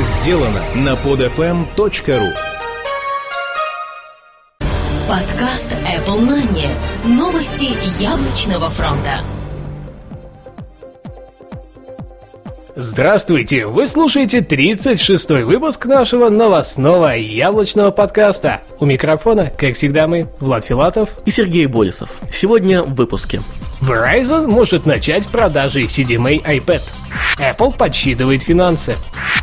Сделано на podfm.ru Подкаст Apple Money. Новости яблочного фронта. Здравствуйте! Вы слушаете 36-й выпуск нашего новостного яблочного подкаста. У микрофона, как всегда, мы, Влад Филатов и Сергей Болесов. Сегодня в выпуске. Verizon может начать продажи CDMA iPad. Apple подсчитывает финансы.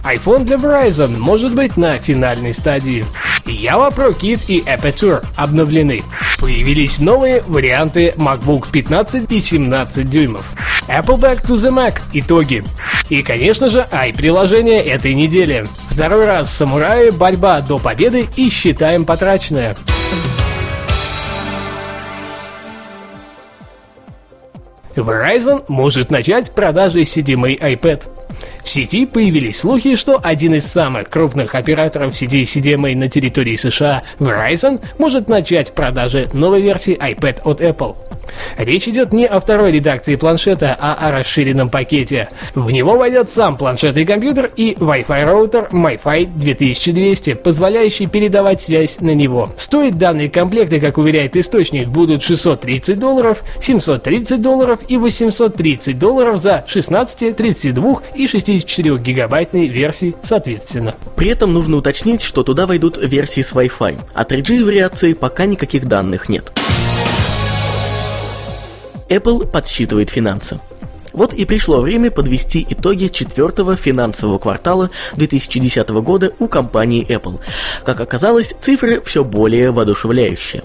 iPhone для Verizon может быть на финальной стадии. Java Pro Kit и Aperture обновлены. Появились новые варианты MacBook 15 и 17 дюймов. Apple Back to the Mac. Итоги. И, конечно же, i-приложение этой недели. Второй раз самураи, борьба до победы и считаем потраченное. Verizon может начать продажи CDMA iPad сети появились слухи, что один из самых крупных операторов сети CDMA на территории США, Verizon, может начать продажи новой версии iPad от Apple. Речь идет не о второй редакции планшета, а о расширенном пакете. В него войдет сам планшетный компьютер и Wi-Fi роутер MiFi 2200, позволяющий передавать связь на него. Стоит данные комплекты, как уверяет источник, будут 630 долларов, 730 долларов и 830 долларов за 16, 32 и 60 64-гигабайтной версии соответственно. При этом нужно уточнить, что туда войдут версии с Wi-Fi. А 3G вариации пока никаких данных нет. Apple подсчитывает финансы. Вот и пришло время подвести итоги четвертого финансового квартала 2010 года у компании Apple. Как оказалось, цифры все более воодушевляющие.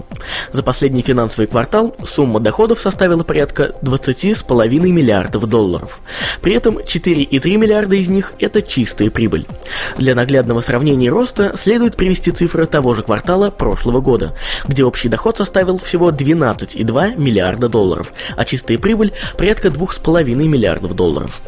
За последний финансовый квартал сумма доходов составила порядка 20,5 миллиардов долларов. При этом 4,3 миллиарда из них – это чистая прибыль. Для наглядного сравнения роста следует привести цифры того же квартала прошлого года, где общий доход составил всего 12,2 миллиарда долларов, а чистая прибыль – порядка 2,5 миллиардов долларов.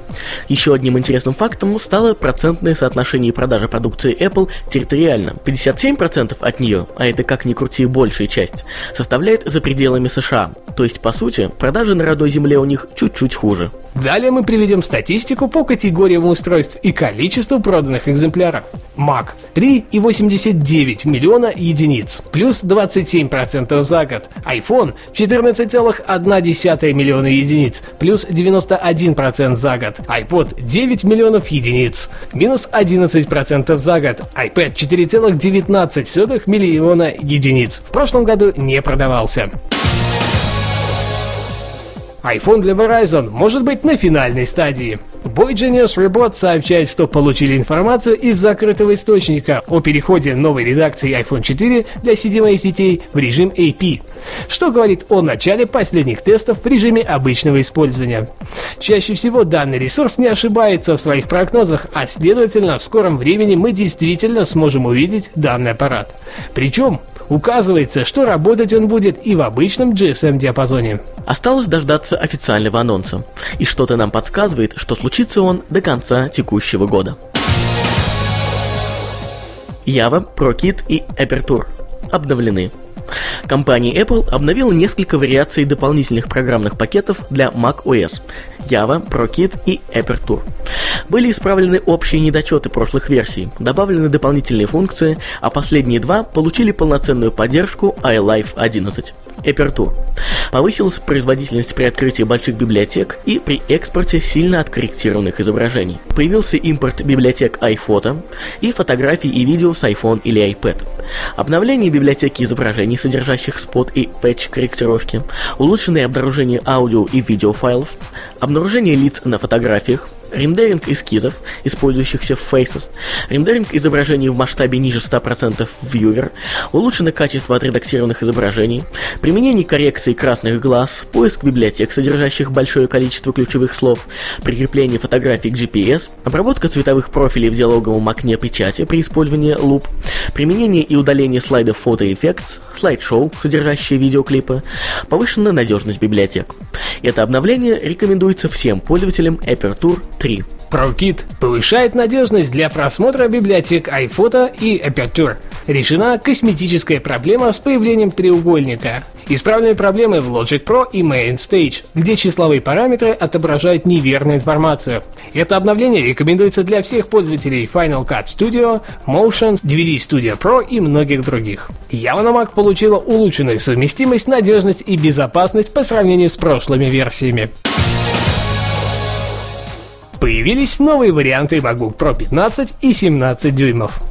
Еще одним интересным фактом стало процентное соотношение продажи продукции Apple территориально. 57% от нее, а это как ни крути большая часть, составляет за пределами США. То есть, по сути, продажи на родной земле у них чуть-чуть хуже. Далее мы приведем статистику по категориям устройств и количеству проданных экземпляров. Mac 3,89 миллиона единиц, плюс 27% за год. iPhone 14,1 миллиона единиц, плюс 91% за год. iPod 9 миллионов единиц, минус 11% за год. iPad 4,19 миллиона единиц. В прошлом году не продавался iPhone для Verizon может быть на финальной стадии. Boy Genius Report сообщает, что получили информацию из закрытого источника о переходе новой редакции iPhone 4 для CDMA сетей в режим AP, что говорит о начале последних тестов в режиме обычного использования. Чаще всего данный ресурс не ошибается в своих прогнозах, а следовательно в скором времени мы действительно сможем увидеть данный аппарат. Причем Указывается, что работать он будет и в обычном GSM-диапазоне. Осталось дождаться официального анонса. И что-то нам подсказывает, что случится он до конца текущего года. Java, ProKit и Aperture обновлены. Компания Apple обновила несколько вариаций дополнительных программных пакетов для macOS Java, ProKit и Aperture. Были исправлены общие недочеты прошлых версий, добавлены дополнительные функции, а последние два получили полноценную поддержку iLife 11. Aperture. Повысилась производительность при открытии больших библиотек и при экспорте сильно откорректированных изображений. Появился импорт библиотек iPhoto и фотографий и видео с iPhone или iPad. Обновление библиотеки изображений, содержащих спот и патч корректировки, улучшенное обнаружение аудио и видеофайлов, обнаружение лиц на фотографиях, рендеринг эскизов, использующихся в Faces, рендеринг изображений в масштабе ниже 100% в Viewer, улучшено качество отредактированных изображений, применение коррекции красных глаз, поиск библиотек, содержащих большое количество ключевых слов, прикрепление фотографий к GPS, обработка цветовых профилей в диалоговом окне печати при использовании луп, применение и удаление слайдов Effects, слайд-шоу, содержащие видеоклипы, повышенная надежность библиотек. Это обновление рекомендуется всем пользователям Aperture 3. ProKit повышает надежность для просмотра библиотек iPhoto и Aperture. Решена косметическая проблема с появлением треугольника. Исправлены проблемы в Logic Pro и Main Stage, где числовые параметры отображают неверную информацию. Это обновление рекомендуется для всех пользователей Final Cut Studio, Motion, DVD Studio Pro и многих других. На Mac получила улучшенную совместимость, надежность и безопасность по сравнению с прошлыми версиями. Появились новые варианты MacBook Pro 15 и 17 дюймов.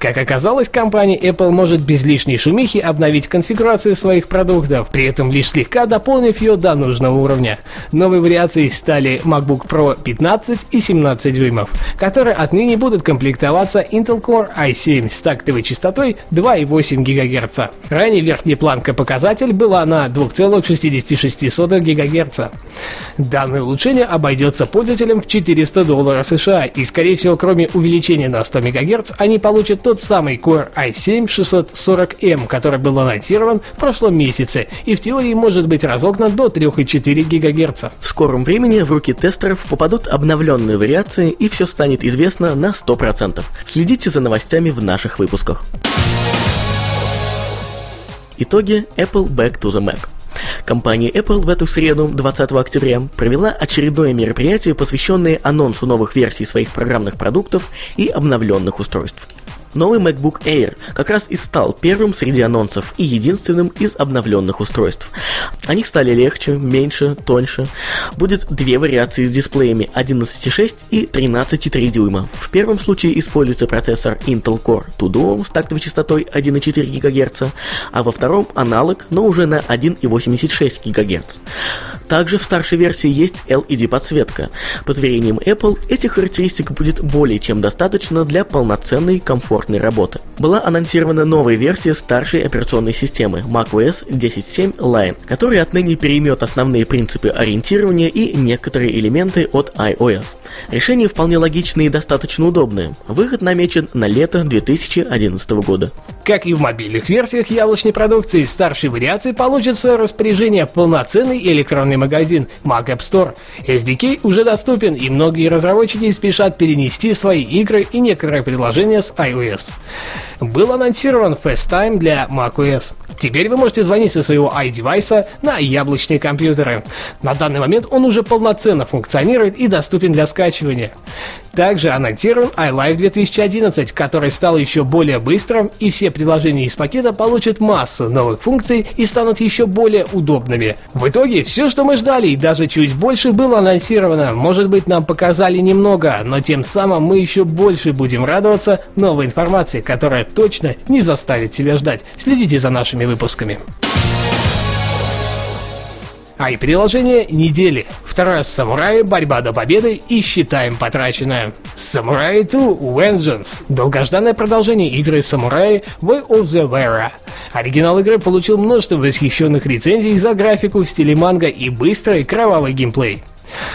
Как оказалось, компания Apple может без лишней шумихи обновить конфигурацию своих продуктов, при этом лишь слегка дополнив ее до нужного уровня. Новые вариации стали MacBook Pro 15 и 17 дюймов, которые отныне будут комплектоваться Intel Core i7 с тактовой частотой 2,8 ГГц. Ранее верхняя планка показатель была на 2,66 ГГц. Данное улучшение обойдется пользователям в 400 долларов США, и скорее всего кроме увеличения на 100 МГц они получат тот самый Core i7 640M, который был анонсирован в прошлом месяце и в теории может быть разогнан до 3,4 ГГц. В скором времени в руки тестеров попадут обновленные вариации и все станет известно на 100%. Следите за новостями в наших выпусках. Итоги Apple Back to the Mac. Компания Apple в эту среду, 20 октября, провела очередное мероприятие, посвященное анонсу новых версий своих программных продуктов и обновленных устройств. Новый MacBook Air как раз и стал первым среди анонсов и единственным из обновленных устройств. Они стали легче, меньше, тоньше. Будет две вариации с дисплеями 11,6 и 13,3 дюйма. В первом случае используется процессор Intel Core Duo с тактовой частотой 1,4 ГГц, а во втором аналог, но уже на 1,86 ГГц. Также в старшей версии есть LED-подсветка. По заверениям Apple, этих характеристик будет более чем достаточно для полноценной комфортной работы. Была анонсирована новая версия старшей операционной системы macOS 10.7 Lion, которая отныне переймет основные принципы ориентирования и некоторые элементы от iOS. Решение вполне логичное и достаточно удобное. Выход намечен на лето 2011 года. Как и в мобильных версиях яблочной продукции, старшие вариации получат в свое распоряжение полноценный электронный магазин Mac App Store. SDK уже доступен, и многие разработчики спешат перенести свои игры и некоторые приложения с iOS. Был анонсирован FaceTime для macOS. Теперь вы можете звонить со своего iDevice на яблочные компьютеры. На данный момент он уже полноценно функционирует и доступен для скачивания. Также анонсирован iLife 2011, который стал еще более быстрым, и все приложения из пакета получат массу новых функций и станут еще более удобными. В итоге, все, что мы ждали и даже чуть больше было анонсировано. Может быть, нам показали немного, но тем самым мы еще больше будем радоваться новой информации, которая точно не заставит себя ждать. Следите за нашими выпусками. А и приложение недели. Второе Самурай, борьба до победы и считаем потраченное. Samurai 2 Vengeance. Долгожданное продолжение игры Самурай Way of the Vera. Оригинал игры получил множество восхищенных рецензий за графику в стиле манга и быстрый кровавый геймплей.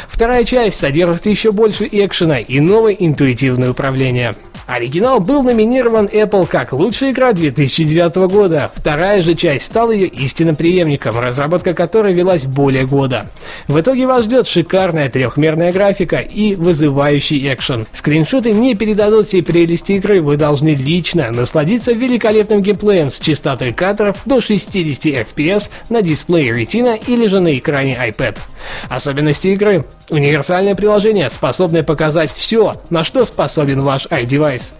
Вторая часть содержит еще больше экшена и новое интуитивное управление. Оригинал был номинирован Apple как лучшая игра 2009 года. Вторая же часть стала ее истинным преемником, разработка которой велась более года. В итоге вас ждет шикарная трехмерная графика и вызывающий экшен. Скриншоты не передадут всей прелести игры, вы должны лично насладиться великолепным геймплеем с частотой кадров до 60 FPS на дисплее Retina или же на экране iPad. Особенности игры. Универсальное приложение, способное показать все, на что способен ваш iDevice.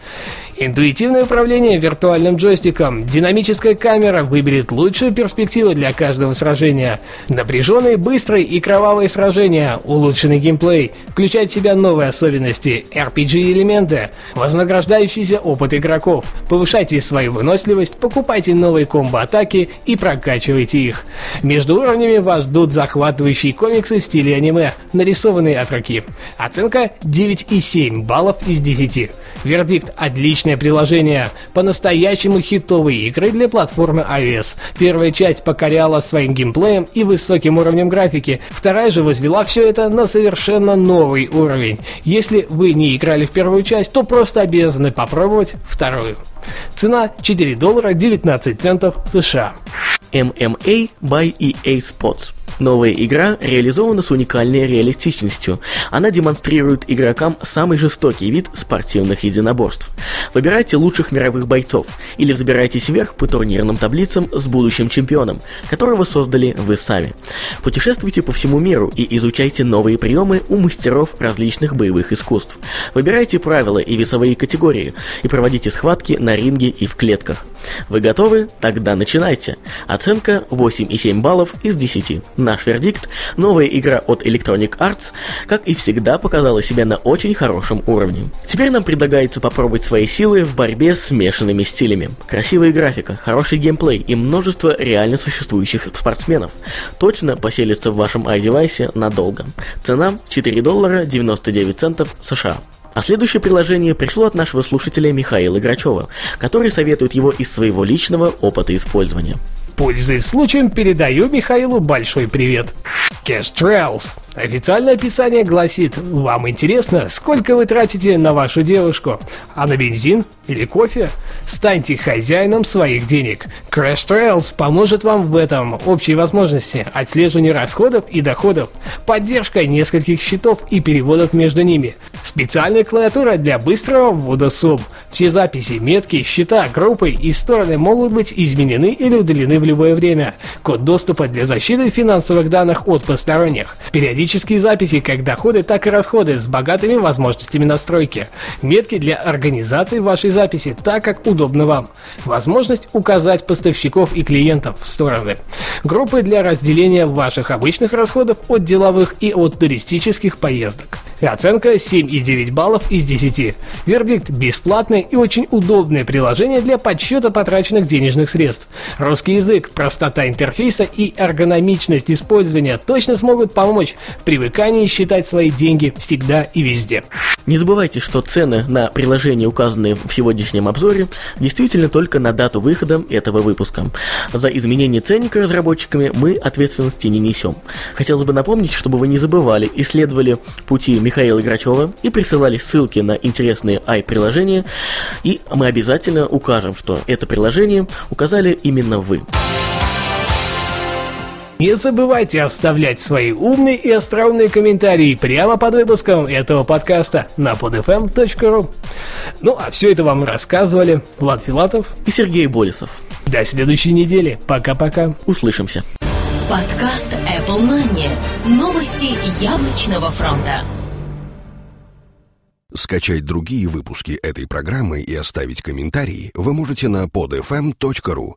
Интуитивное управление виртуальным джойстиком, динамическая камера выберет лучшую перспективу для каждого сражения. Напряженные, быстрые и кровавые сражения, улучшенный геймплей, включает в себя новые особенности, RPG-элементы, вознаграждающийся опыт игроков. Повышайте свою выносливость, покупайте новые комбо-атаки и прокачивайте их. Между уровнями вас ждут захватывающие комиксы в стиле аниме, нарисованные от руки. Оценка 9,7 баллов из 10. Вердикт – отличное приложение, по-настоящему хитовые игры для платформы iOS. Первая часть покоряла своим геймплеем и высоким уровнем графики, вторая же возвела все это на совершенно новый уровень. Если вы не играли в первую часть, то просто обязаны попробовать вторую. Цена 4 доллара 19 центов США. MMA by EA Sports. Новая игра реализована с уникальной реалистичностью. Она демонстрирует игрокам самый жестокий вид спортивных единоборств. Выбирайте лучших мировых бойцов или взбирайтесь вверх по турнирным таблицам с будущим чемпионом, которого создали вы сами. Путешествуйте по всему миру и изучайте новые приемы у мастеров различных боевых искусств. Выбирайте правила и весовые категории и проводите схватки на ринге и в клетках. Вы готовы? Тогда начинайте. Оценка 8,7 баллов из 10. Наш вердикт – новая игра от Electronic Arts, как и всегда, показала себя на очень хорошем уровне. Теперь нам предлагается попробовать свои силы в борьбе с смешанными стилями. Красивая графика, хороший геймплей и множество реально существующих спортсменов. Точно поселится в вашем iDevice надолго. Цена 4 доллара 99 центов США. А следующее приложение пришло от нашего слушателя Михаила Грачева, который советует его из своего личного опыта использования. Пользуясь случаем, передаю Михаилу большой привет. Cash Trails. Официальное описание гласит, вам интересно, сколько вы тратите на вашу девушку, а на бензин или кофе? Станьте хозяином своих денег. Crash Trails поможет вам в этом. Общие возможности, отслеживание расходов и доходов, поддержка нескольких счетов и переводов между ними, специальная клавиатура для быстрого ввода сумм. Все записи, метки, счета, группы и стороны могут быть изменены или удалены в любое время. Код доступа для защиты финансовых данных от посторонних. Периодические записи как доходы, так и расходы с богатыми возможностями настройки. Метки для организации вашей записи так, как удобно вам. Возможность указать поставщиков и клиентов в стороны. Группы для разделения ваших обычных расходов от деловых и от туристических поездок. Оценка 7,9 баллов из 10. Вердикт – бесплатное и очень удобное приложение для подсчета потраченных денежных средств. Русский язык, простота интерфейса и эргономичность использования точно смогут помочь привыкании считать свои деньги всегда и везде. Не забывайте, что цены на приложения, указанные в сегодняшнем обзоре, действительно только на дату выхода этого выпуска. За изменение ценника разработчиками мы ответственности не несем. Хотелось бы напомнить, чтобы вы не забывали, исследовали пути Михаила Грачева и присылали ссылки на интересные i-приложения, и мы обязательно укажем, что это приложение указали именно вы. Не забывайте оставлять свои умные и остроумные комментарии прямо под выпуском этого подкаста на podfm.ru. Ну а все это вам рассказывали Влад Филатов и Сергей Болесов. До следующей недели. Пока-пока. Услышимся. Подкаст Apple Money. Новости яблочного фронта. Скачать другие выпуски этой программы и оставить комментарии вы можете на podfm.ru.